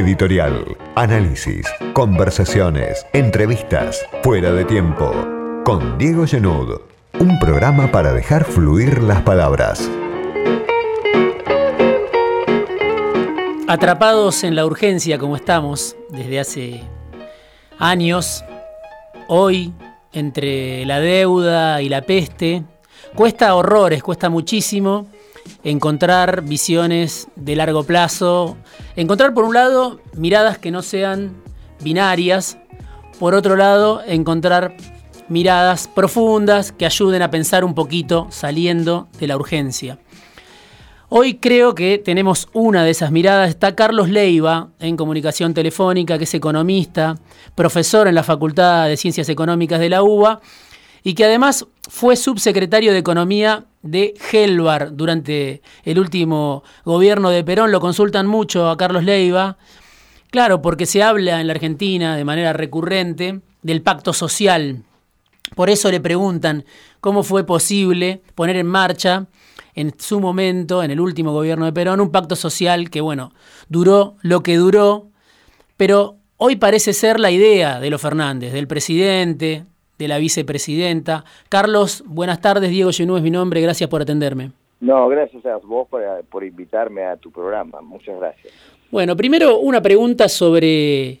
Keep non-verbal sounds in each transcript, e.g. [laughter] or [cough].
Editorial, análisis, conversaciones, entrevistas, fuera de tiempo. Con Diego Genud, un programa para dejar fluir las palabras. Atrapados en la urgencia como estamos desde hace años, hoy, entre la deuda y la peste, cuesta horrores, cuesta muchísimo encontrar visiones de largo plazo, encontrar por un lado miradas que no sean binarias, por otro lado encontrar miradas profundas que ayuden a pensar un poquito saliendo de la urgencia. Hoy creo que tenemos una de esas miradas. Está Carlos Leiva en comunicación telefónica, que es economista, profesor en la Facultad de Ciencias Económicas de la UBA y que además fue subsecretario de Economía de Helvar durante el último gobierno de Perón. Lo consultan mucho a Carlos Leiva. Claro, porque se habla en la Argentina de manera recurrente del pacto social. Por eso le preguntan cómo fue posible poner en marcha en su momento, en el último gobierno de Perón, un pacto social que, bueno, duró lo que duró, pero hoy parece ser la idea de los Fernández, del presidente, de la vicepresidenta. Carlos, buenas tardes. Diego Genú es mi nombre. Gracias por atenderme. No, gracias a vos por, invitarme a tu programa. Muchas gracias. Bueno, primero una pregunta sobre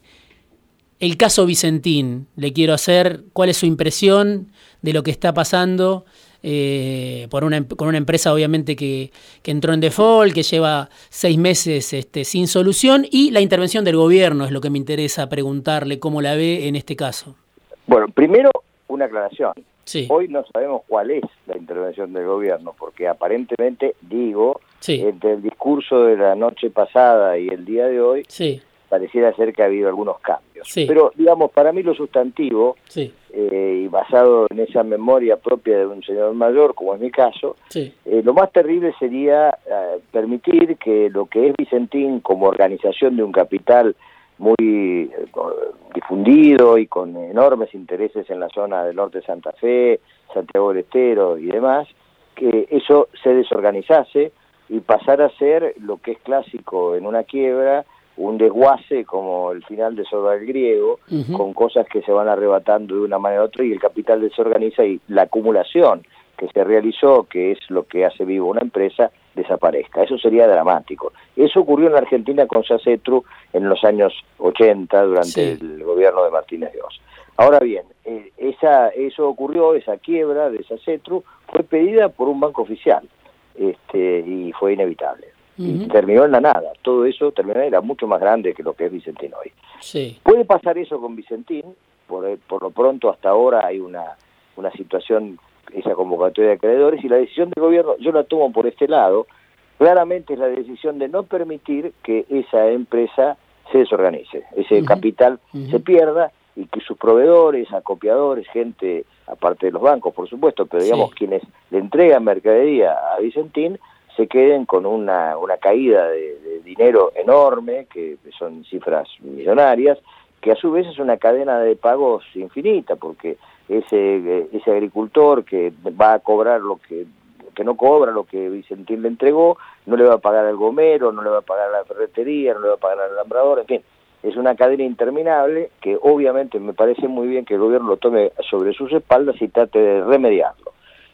el caso Vicentín. Le quiero hacer cuál es su impresión de lo que está pasando eh, por una, con una empresa obviamente que, que, entró en default, que lleva seis meses este, sin solución y la intervención del gobierno es lo que me interesa preguntarle cómo la ve en este caso. Bueno, primero una aclaración. Hoy no sabemos cuál es la intervención del gobierno, porque aparentemente, digo, entre el discurso de la noche pasada y el día de hoy, pareciera ser que ha habido algunos cambios. Pero, digamos, para mí lo sustantivo, eh, y basado en esa memoria propia de un señor mayor, como es mi caso, eh, lo más terrible sería eh, permitir que lo que es Vicentín como organización de un capital muy eh, difundido y con enormes intereses en la zona del norte de Santa Fe, Santiago del Estero y demás, que eso se desorganizase y pasara a ser lo que es clásico en una quiebra, un desguace como el final de Soda del Griego, con cosas que se van arrebatando de una manera u otra y el capital desorganiza y la acumulación que se realizó, que es lo que hace vivo una empresa, desaparezca. Eso sería dramático. Eso ocurrió en la Argentina con Sacetru en los años 80, durante el gobierno de Martínez Dios. Ahora bien, eh, esa, eso ocurrió, esa quiebra de Sacetru, fue pedida por un banco oficial este, y fue inevitable. Y terminó en la nada. Todo eso terminó, era mucho más grande que lo que es Vicentín hoy. Sí. Puede pasar eso con Vicentín, por, por lo pronto hasta ahora hay una, una situación esa convocatoria de acreedores y la decisión del gobierno, yo la tomo por este lado, claramente es la decisión de no permitir que esa empresa se desorganice, ese capital se pierda y que sus proveedores, acopiadores, gente, aparte de los bancos, por supuesto, pero digamos quienes le entregan mercadería a Vicentín, se queden con una, una caída de, de dinero enorme, que son cifras millonarias, que a su vez es una cadena de pagos infinita, porque ese, ese agricultor que va a cobrar lo que, que no cobra lo que Vicentín le entregó, no le va a pagar al gomero, no le va a pagar a la ferretería, no le va a pagar al alambrador, en fin, es una cadena interminable que obviamente me parece muy bien que el gobierno lo tome sobre sus espaldas y trate de remediarlo.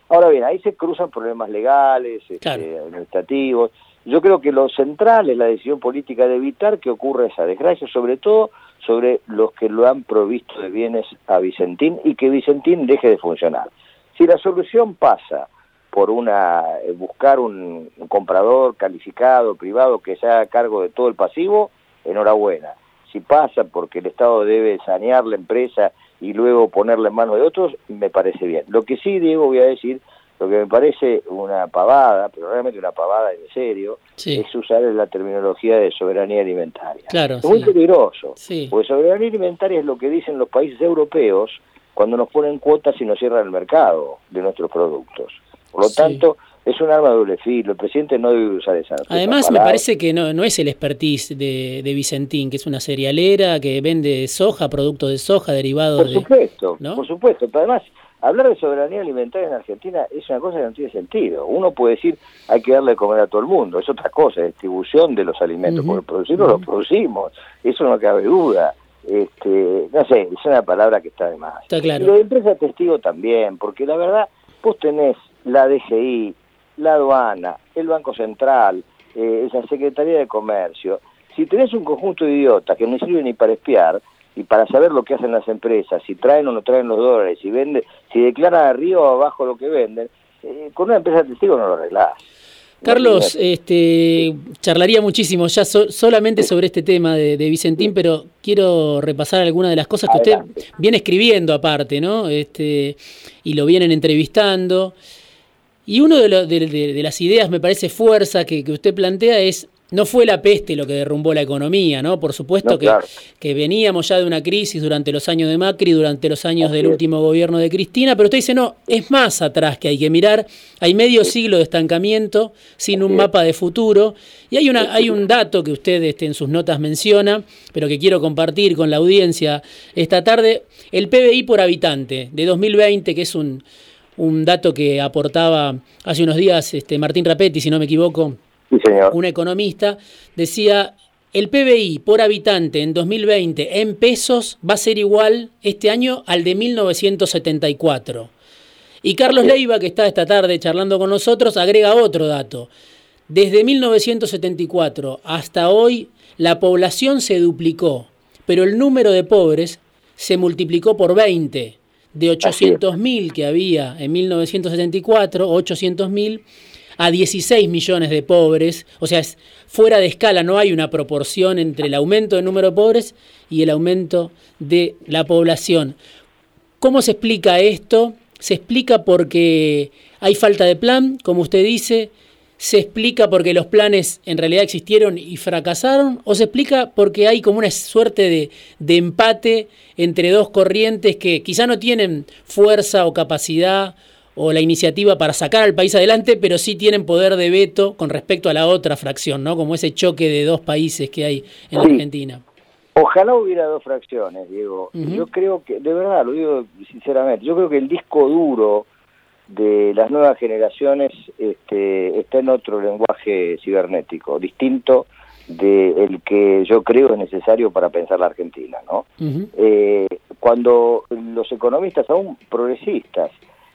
Ahora bien, ahí se cruzan problemas legales, este, administrativos. Yo creo que lo central es la decisión política de evitar que ocurra esa desgracia, sobre todo sobre los que lo han provisto de bienes a Vicentín y que Vicentín deje de funcionar. Si la solución pasa por una eh, buscar un, comprador calificado, privado, que se haga cargo de todo el pasivo, enhorabuena. Si pasa porque el Estado debe sanear la empresa y luego ponerla en manos de otros, me parece bien. Lo que sí, Diego, voy a decir, lo que me parece una pavada, pero realmente una pavada en serio, es usar la terminología de soberanía alimentaria. Claro, es muy peligroso, porque soberanía alimentaria es lo que dicen los países europeos cuando nos ponen cuotas y nos cierran el mercado de nuestros productos. Por lo tanto, es un arma de doble filo. El presidente no debe usar esa. Además, me parece que no, no es el expertise de, de, Vicentín, que es una cerealera que vende soja, productos de soja derivados por supuesto, Por supuesto, pero además hablar de soberanía alimentaria en Argentina es una cosa que no tiene sentido. Uno puede decir hay que darle de comer a todo el mundo, es otra cosa, distribución de los alimentos, porque producirlos los producimos, eso no cabe duda. Este, no sé, es una palabra que está de más. Está claro. Y la empresa testigo también, porque la verdad, vos tenés la DGI, la aduana, el Banco Central, eh, esa Secretaría de Comercio. Si tenés un conjunto de idiotas que no sirven ni para espiar, y para saber lo que hacen las empresas, si traen o no traen los dólares, si venden, si declaran arriba o abajo lo que venden, eh, con una empresa de testigo no lo arreglás. Carlos, este, charlaría muchísimo ya solamente sobre este tema de, Vicentín, pero quiero repasar algunas de las cosas que usted viene escribiendo aparte, ¿no? Este, y lo vienen entrevistando. Y una de, las ideas, me parece, fuerza que, que usted plantea es no fue la peste lo que derrumbó la economía, ¿no? Por supuesto que, que, veníamos ya de una crisis durante los años de Macri, durante los años del último gobierno de Cristina, pero usted dice, no, es más atrás que hay que mirar, hay medio siglo de estancamiento sin un mapa de futuro, y hay, una, hay un dato que usted este, en sus notas menciona, pero que quiero compartir con la audiencia. Esta tarde, el PBI por habitante de 2020, que es un, un dato que aportaba hace unos días este, Martín Rapetti, si no me equivoco, un economista, decía, el PBI por habitante en 2020 en pesos va a ser igual este año al de 1974. Y Carlos Leiva, que está esta tarde charlando con nosotros, agrega otro dato. Desde 1974 hasta hoy, la población se duplicó, pero el número de pobres se multiplicó por 20. De 800.000 que había en 1974, 800.000, a 16 millones de pobres, o sea, es fuera de escala, no hay una proporción entre el aumento del número de pobres y el aumento de la población. ¿Cómo se explica esto? Se explica porque hay falta de plan, como usted dice, se explica porque los planes en realidad existieron y fracasaron, o se explica porque hay como una suerte de, de empate entre dos corrientes que quizá no tienen fuerza o capacidad o la iniciativa para sacar al país adelante, pero sí tienen poder de veto con respecto a la otra fracción, ¿no? Como ese choque de dos países que hay en Argentina. Ojalá hubiera dos fracciones, Diego. Yo creo que, de verdad, lo digo sinceramente, yo creo que el disco duro de las nuevas generaciones este, está en otro lenguaje cibernético, distinto del que yo creo es necesario para pensar la Argentina, ¿no? Eh, cuando los economistas, aún progresistas,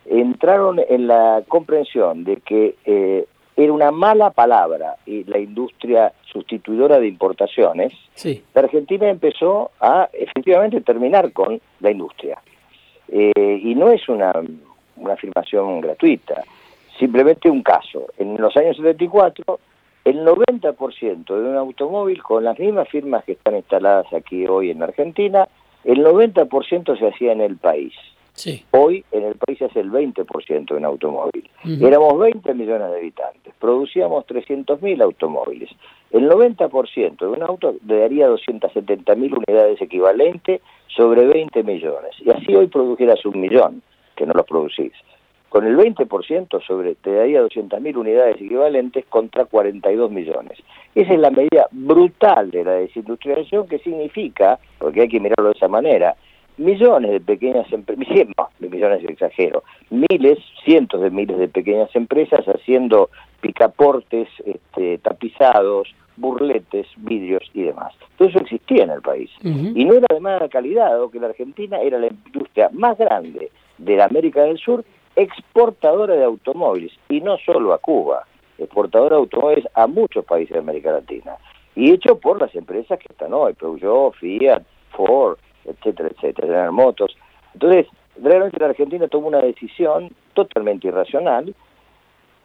entraron en la comprensión de que eh, era una mala palabra y la industria sustituidora de importaciones, la Argentina empezó a efectivamente terminar con la industria. Eh, y no es una, una afirmación gratuita, simplemente un caso. En los años 74, el 90% de un automóvil, con las mismas firmas que están instaladas aquí hoy en Argentina, el 90% se hacía en el país. Hoy en el país es el 20% en automóvil. Éramos 20 millones de habitantes, producíamos 300.000 automóviles. El 90% de un auto daría 270.000 unidades equivalentes sobre 20 millones. Y así hoy produjeras un millón, que no los producís. Con el 20% sobre, te daría 200.000 unidades equivalentes contra 42 millones. Esa es la medida brutal de la desindustrialización que significa, porque hay que mirarlo de esa manera, millones de pequeñas empresas, [laughs] millones de exagero, miles, cientos de miles de pequeñas empresas haciendo picaportes, este, tapizados, burletes, vidrios y demás. Todo eso existía en el país. Y no era de mala calidad, dado que la Argentina era la industria más grande de la América del Sur, exportadora de automóviles, y no solo a Cuba, exportadora de automóviles a muchos países de América Latina. Y hecho por las empresas que están hoy, Peugeot, Fiat, Ford, etcétera, etcétera, General Motors. Entonces, realmente la Argentina tomó una decisión totalmente irracional,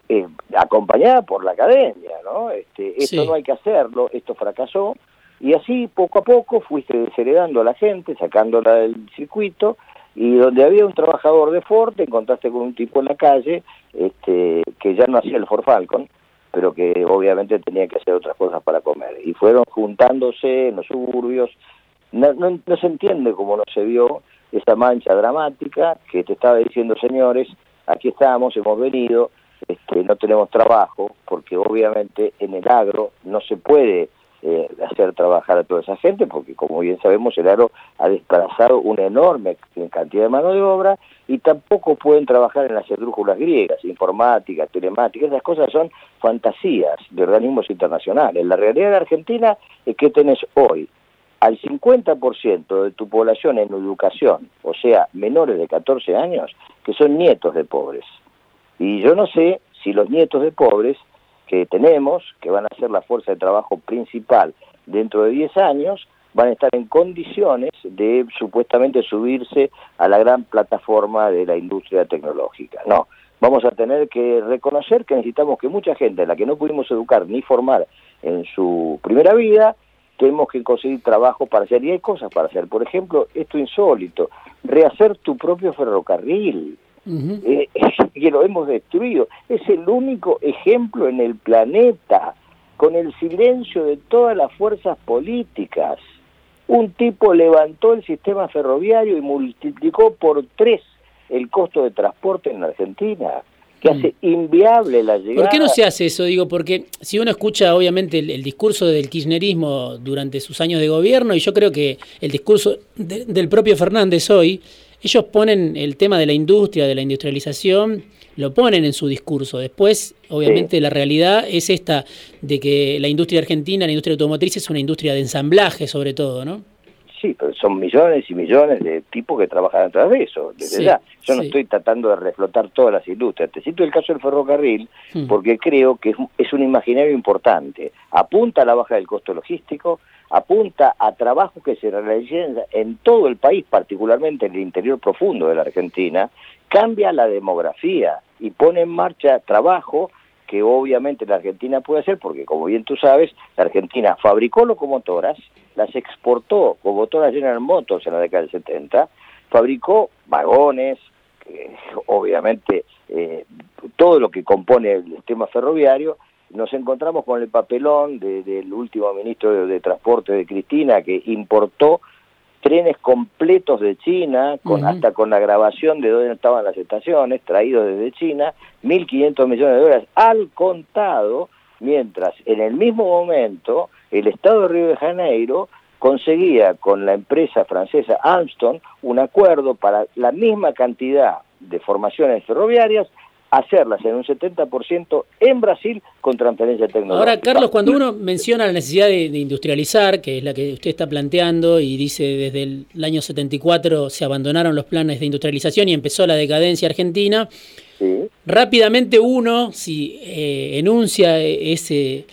eh, acompañada por la academia, ¿no? Este, esto no hay que hacerlo, esto fracasó, y así poco a poco fuiste desheredando a la gente, sacándola del circuito, y donde había un trabajador de Ford, te encontraste con un tipo en la calle este, que ya no hacía el Ford Falcon, pero que obviamente tenía que hacer otras cosas para comer. Y fueron juntándose en los suburbios, no, no, se entiende cómo no se vio esa mancha dramática que te estaba diciendo, señores, aquí estamos, hemos venido, este, no tenemos trabajo, porque obviamente en el agro no se puede eh, hacer trabajar a toda esa gente, porque como bien sabemos el ARO ha desplazado una enorme cantidad de mano de obra y tampoco pueden trabajar en las esdrújulas griegas, informática, telemática, esas cosas son fantasías de organismos internacionales. La realidad de Argentina es que tenés hoy al 50% de tu población en educación, o sea, menores de 14 años, que son nietos de pobres. Y yo no sé si los nietos de pobres que tenemos, que van a ser la fuerza de trabajo principal dentro de 10 años, van a estar en condiciones de supuestamente subirse a la gran plataforma de la industria tecnológica. No, vamos a tener que reconocer que necesitamos que mucha gente a la que no pudimos educar ni formar en su primera vida, tenemos que conseguir trabajo para hacer, y hay cosas para hacer. Por ejemplo, esto insólito, rehacer tu propio ferrocarril. Eh, [laughs] que lo hemos destruido. Es el único ejemplo en el planeta, con el silencio de todas las fuerzas políticas. Un tipo levantó el sistema ferroviario y multiplicó por tres el costo de transporte en Argentina que hace mm. inviable la llegada. ¿Por qué no se hace eso? Digo, porque si uno escucha obviamente el, discurso del kirchnerismo durante sus años de gobierno, y yo creo que el discurso del propio Fernández hoy, ellos ponen el tema de la industria, de la industrialización, lo ponen en su discurso. Después, obviamente, la realidad es esta de que la industria argentina, la industria automotriz, es una industria de ensamblaje sobre todo, ¿no? Sí, pero son millones y millones de tipos que trabajan atrás de eso, desde ya. Yo no estoy tratando de reflotar todas las industrias. Te cito el caso del ferrocarril hmm. porque creo que es, es un imaginario importante. Apunta a la baja del costo logístico, apunta a trabajos que se realicen en todo el país, particularmente en el interior profundo de la Argentina, cambia la demografía y pone en marcha trabajo que obviamente la Argentina puede hacer, porque como bien tú sabes, la Argentina fabricó locomotoras, las exportó como todas General Motors en la década del 70, fabricó vagones, obviamente eh, todo lo que compone el sistema ferroviario, nos encontramos con el papelón del último ministro de, Transporte de Cristina que importó trenes completos de China, con, hasta con la grabación de dónde estaban las estaciones, traídos desde China, 1.500 millones de dólares al contado, mientras en el mismo momento el Estado de Río de Janeiro conseguía con la empresa francesa Armstrong un acuerdo para la misma cantidad de formaciones ferroviarias hacerlas en un 70% en Brasil con transferencia tecnológica. Ahora, Carlos, cuando uno menciona la necesidad de, industrializar, que es la que usted está planteando, y dice desde el, año 74 se abandonaron los planes de industrialización y empezó la decadencia argentina, rápidamente uno, si eh, enuncia ese,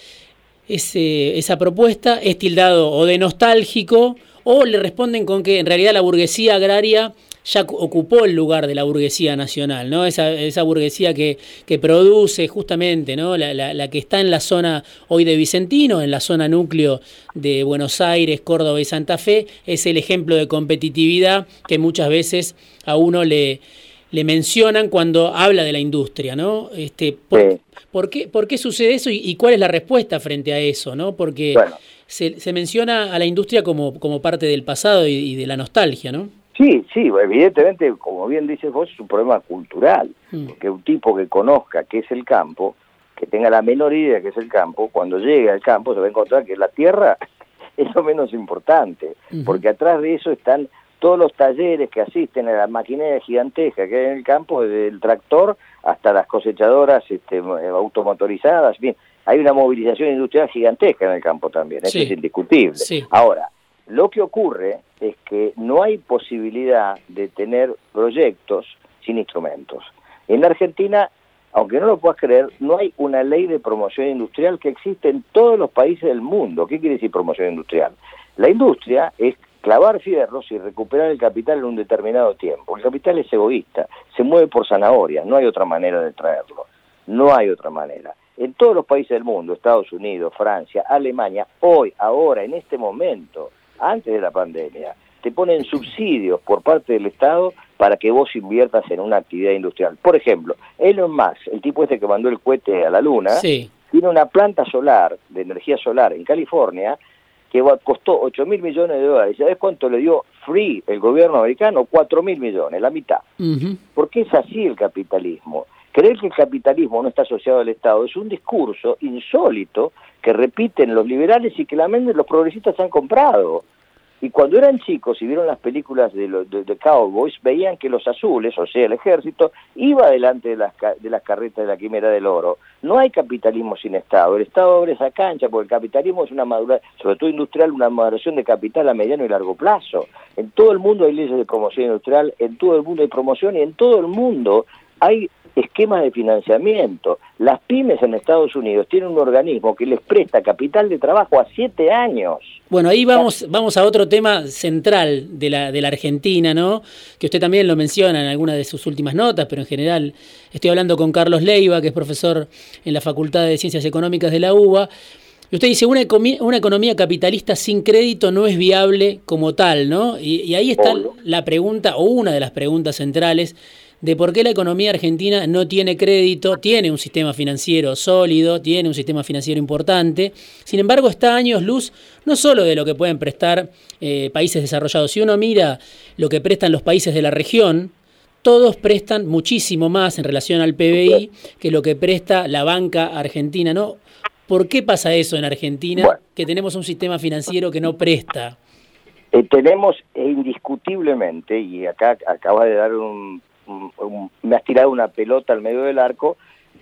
ese, esa propuesta, es tildado o de nostálgico o le responden con que en realidad la burguesía agraria ya ocupó el lugar de la burguesía nacional, ¿no? Esa, esa burguesía que, que, produce justamente, ¿no? La, la, que está en la zona hoy de Vicentino, en la zona núcleo de Buenos Aires, Córdoba y Santa Fe, es el ejemplo de competitividad que muchas veces a uno le, le mencionan cuando habla de la industria, ¿no? Este, por, qué, ¿Por qué sucede eso y, cuál es la respuesta frente a eso, ¿no? Porque se, se, menciona a la industria como, como parte del pasado y, y de la nostalgia, ¿no? Sí, sí, evidentemente, como bien dices vos, es un problema cultural, mm. porque un tipo que conozca qué es el campo, que tenga la menor idea que es el campo, cuando llegue al campo se va a encontrar que la tierra [laughs] es lo menos importante, porque atrás de eso están todos los talleres que asisten a la maquinaria gigantesca que hay en el campo, desde el tractor hasta las cosechadoras este, automotorizadas, bien, hay una movilización industrial gigantesca en el campo también, eso es indiscutible. Ahora, lo que ocurre es que no hay posibilidad de tener proyectos sin instrumentos. En la Argentina, aunque no lo puedas creer, no hay una ley de promoción industrial que existe en todos los países del mundo. ¿Qué quiere decir promoción industrial? La industria es clavar fierros y recuperar el capital en un determinado tiempo. El capital es egoísta, se mueve por zanahorias, no hay otra manera de traerlo. No hay otra manera. En todos los países del mundo, Estados Unidos, Francia, Alemania, hoy, ahora, en este momento, antes de la pandemia, te ponen subsidios por parte del Estado para que vos inviertas en una actividad industrial. Por ejemplo, Elon Musk, el tipo este que mandó el cohete a la Luna, tiene una planta solar, de energía solar, en California, que costó 8 mil millones de dólares. ¿Sabes cuánto le dio free el gobierno americano? 4 mil millones, la mitad. Porque es así el capitalismo. Creer que el capitalismo no está asociado al Estado es un discurso insólito que repiten los liberales y que la mente los progresistas han comprado. Y cuando eran chicos y vieron las películas de, los de, Cowboys, veían que los azules, o sea, el ejército, iba delante de las, de las carretas de la quimera del oro. No hay capitalismo sin Estado. El Estado abre esa cancha porque el capitalismo es una maduración, sobre todo industrial, una maduración de capital a mediano y largo plazo. En todo el mundo hay leyes de promoción industrial, en todo el mundo hay promoción y en todo el mundo hay esquemas de financiamiento. Las pymes en Estados Unidos tienen un organismo que les presta capital de trabajo a siete años. Bueno, ahí vamos, vamos a otro tema central de la, de la Argentina, ¿no? Que usted también lo menciona en alguna de sus últimas notas, pero en general estoy hablando con Carlos Leiva, que es profesor en la Facultad de Ciencias Económicas de la UBA. Y usted dice, una, una economía capitalista sin crédito no es viable como tal, ¿no? Y, y ahí está la pregunta, o una de las preguntas centrales, de por qué la economía argentina no tiene crédito, tiene un sistema financiero sólido, tiene un sistema financiero importante, sin embargo está años luz no solo de lo que pueden prestar eh, países desarrollados, si uno mira lo que prestan los países de la región, todos prestan muchísimo más en relación al PBI que lo que presta la banca argentina, ¿no? ¿Por qué pasa eso en Argentina? que tenemos un sistema financiero que no presta. Eh, tenemos indiscutiblemente, y acá acaba de dar un me has tirado una pelota al medio del arco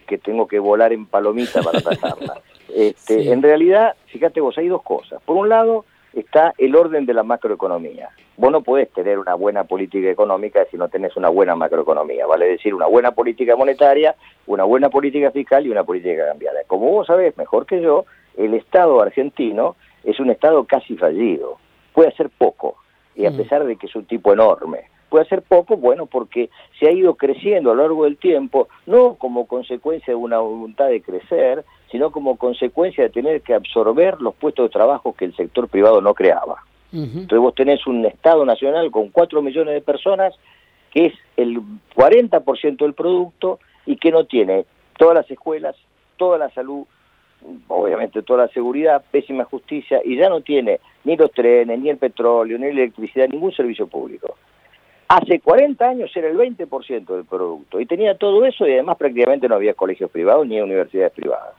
que tengo que volar en palomita para [laughs] atajarla. Este, En realidad, fíjate vos, hay dos cosas. Por un lado está el orden de la macroeconomía. Vos no podés tener una buena política económica si no tenés una buena macroeconomía, vale decir, una buena política monetaria, una buena política fiscal y una política cambiaria. Como vos sabés mejor que yo, el Estado argentino es un Estado casi fallido. Puede hacer poco, y a mm. pesar de que es un tipo enorme puede ser poco, bueno, porque se ha ido creciendo a lo largo del tiempo, no como consecuencia de una voluntad de crecer, sino como consecuencia de tener que absorber los puestos de trabajo que el sector privado no creaba. Entonces vos tenés un Estado nacional con 4 millones de personas, que es el 40% del producto y que no tiene todas las escuelas, toda la salud, obviamente toda la seguridad, pésima justicia, y ya no tiene ni los trenes, ni el petróleo, ni la electricidad, ningún servicio público. Hace 40 años era el 20% del producto y tenía todo eso y además prácticamente no había colegios privados ni universidades privadas.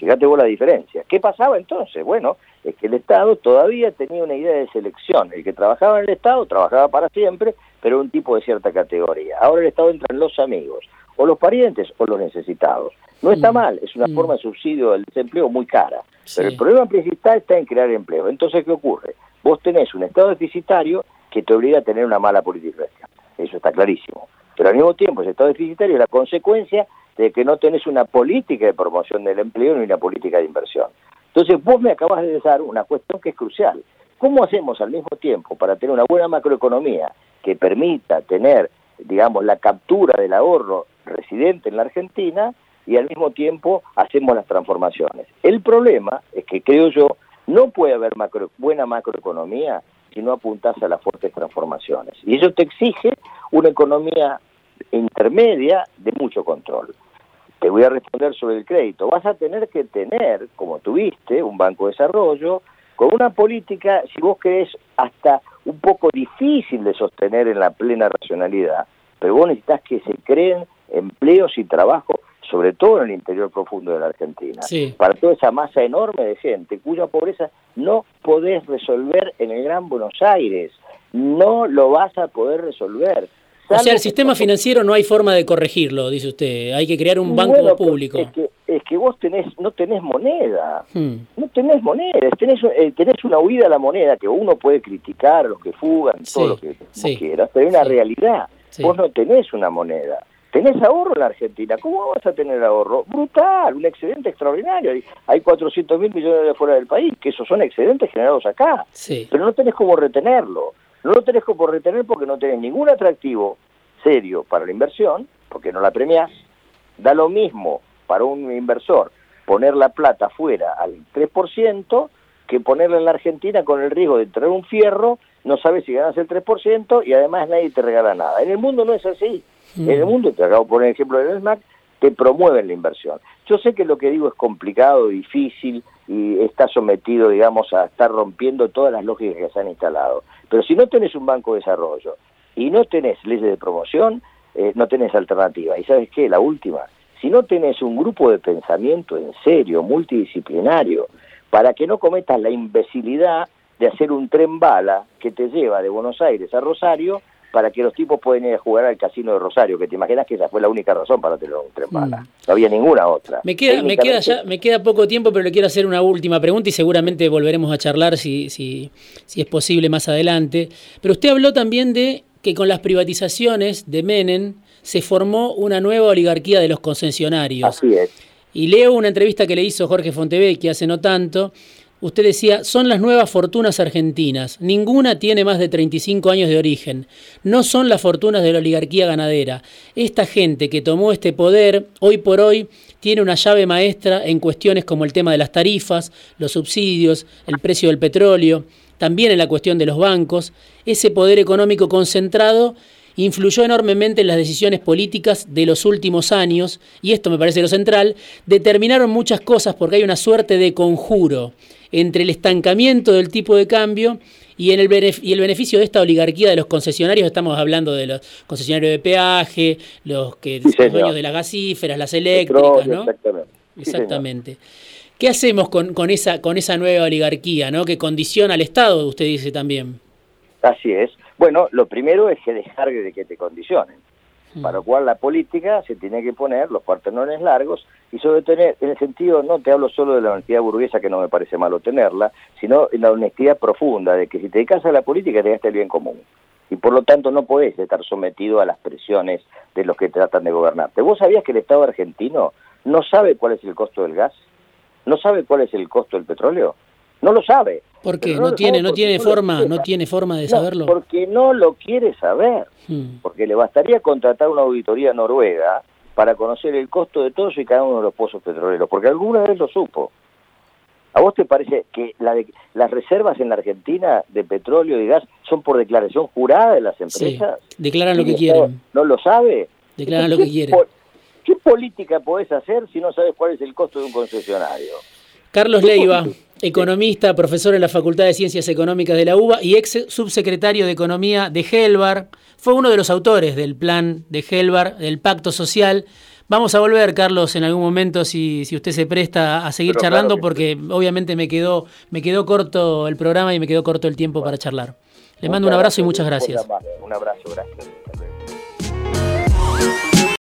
Fíjate vos la diferencia. ¿Qué pasaba entonces? Bueno, es que el Estado todavía tenía una idea de selección. El que trabajaba en el Estado trabajaba para siempre, pero un tipo de cierta categoría. Ahora el Estado entra en los amigos, o los parientes o los necesitados. No está mal, es una forma de subsidio del desempleo muy cara. Pero el problema principal está en crear empleo. Entonces, ¿qué ocurre? Vos tenés un Estado deficitario que te obliga a tener una mala política Eso está clarísimo. Pero al mismo tiempo, ese estado deficitario es la consecuencia de que no tenés una política de promoción del empleo ni una política de inversión. Entonces, vos me acabas de dar una cuestión que es crucial. ¿Cómo hacemos al mismo tiempo para tener una buena macroeconomía que permita tener, digamos, la captura del ahorro residente en la Argentina y al mismo tiempo hacemos las transformaciones? El problema es que creo yo, no puede haber macro, buena macroeconomía si no apuntas a las fuertes transformaciones. Y eso te exige una economía intermedia de mucho control. Te voy a responder sobre el crédito. Vas a tener que tener, como tuviste, un banco de desarrollo con una política, si vos querés, hasta un poco difícil de sostener en la plena racionalidad, pero vos necesitas que se creen empleos y trabajo sobre todo en el interior profundo de la Argentina, para toda esa masa enorme de gente cuya pobreza no podés resolver en el Gran Buenos Aires, no lo vas a poder resolver. O sea, el sistema financiero no hay forma de corregirlo, dice usted, hay que crear un banco público. Es que, vos tenés, no tenés moneda, hmm. no tenés moneda, tenés, eh, tenés una huida a la moneda que uno puede criticar, los que fugan, todo lo que quieras, pero hay una realidad, vos no tenés una moneda. ¿Tenés ahorro en la Argentina? ¿Cómo vas a tener ahorro? Brutal, un excedente extraordinario. Hay 400 mil millones de fuera del país, que esos son excedentes generados acá. Pero no tenés cómo retenerlo. No lo tenés cómo retener porque no tenés ningún atractivo serio para la inversión, porque no la premiás. Da lo mismo para un inversor poner la plata fuera al 3% que ponerla en la Argentina con el riesgo de traer un fierro, no sabes si ganas el 3% y además nadie te regala nada. En el mundo no es así. En el mundo, te acabo de poner el ejemplo del SMAC, te promueven la inversión. Yo sé que lo que digo es complicado, difícil y está sometido, digamos, a estar rompiendo todas las lógicas que se han instalado. Pero si no tenés un banco de desarrollo y no tenés leyes de promoción, eh, no tenés alternativa. ¿Y sabes qué? La última, si no tenés un grupo de pensamiento en serio, multidisciplinario, para que no cometas la imbecilidad de hacer un tren bala que te lleva de Buenos Aires a Rosario para que los tipos puedan ir a jugar al casino de Rosario, que te imaginas que esa fue la única razón para tener un tren bala. Mm. No había ninguna otra. Me queda, me queda ya, me queda poco tiempo, pero le quiero hacer una última pregunta y seguramente volveremos a charlar si, si, si es posible más adelante. Pero usted habló también de que con las privatizaciones de Menem se formó una nueva oligarquía de los concesionarios. Así es. Y leo una entrevista que le hizo Jorge Fontevecchi hace no tanto, Usted decía, son las nuevas fortunas argentinas. Ninguna tiene más de 35 años de origen. No son las fortunas de la oligarquía ganadera. Esta gente que tomó este poder, hoy por hoy, tiene una llave maestra en cuestiones como el tema de las tarifas, los subsidios, el precio del petróleo, también en la cuestión de los bancos. Ese poder económico concentrado influyó enormemente en las decisiones políticas de los últimos años, y esto me parece lo central, determinaron muchas cosas porque hay una suerte de conjuro entre el estancamiento del tipo de cambio y, en el y el beneficio de esta oligarquía de los concesionarios, estamos hablando de los concesionarios de peaje, los que son dueños de las gasíferas, las eléctricas, ¿no? Exactamente. exactamente. ¿Qué hacemos con, con, esa, con esa nueva oligarquía, ¿no? que condiciona al Estado, usted dice también? Así es. Bueno, lo primero es que dejar de que te condicionen. Mm. Para lo cual la política se tiene que poner los cuartenones largos y sobre tener, en el sentido, no te hablo solo de la honestidad burguesa, que no me parece malo tenerla, sino en la honestidad profunda, de que si te dedicas la política te el bien común. Y por lo tanto no podés estar sometido a las presiones de los que tratan de gobernarte. ¿Vos sabías que el Estado argentino no sabe cuál es el costo del gas? ¿No sabe cuál es el costo del petróleo? No lo sabe. ¿Por qué? No, tiene, no tiene forma, no tiene forma de saberlo. Porque no lo quiere saber. Hmm. Porque le bastaría contratar una auditoría noruega para conocer el costo de todos y cada uno de los pozos petroleros, porque alguna vez lo supo. ¿A vos te parece que la las reservas en la Argentina de petróleo y gas son por declaración jurada de las empresas? Sí, declaran lo que quieren. ¿No lo sabe? Declaran lo que quieren. ¿Qué política podés hacer si no sabes cuál es el costo de un concesionario? Carlos Leiva, economista, profesor en la Facultad de Ciencias Económicas de la UBA y ex subsecretario de Economía de Helbar, fue uno de los autores del plan de Helbar, del Pacto Social. Vamos a volver, Carlos, en algún momento, si, si usted se presta a seguir charlando, porque obviamente me quedó, me quedó corto el programa y me quedó corto el tiempo para charlar. Le mando un abrazo y muchas gracias. Un abrazo, gracias.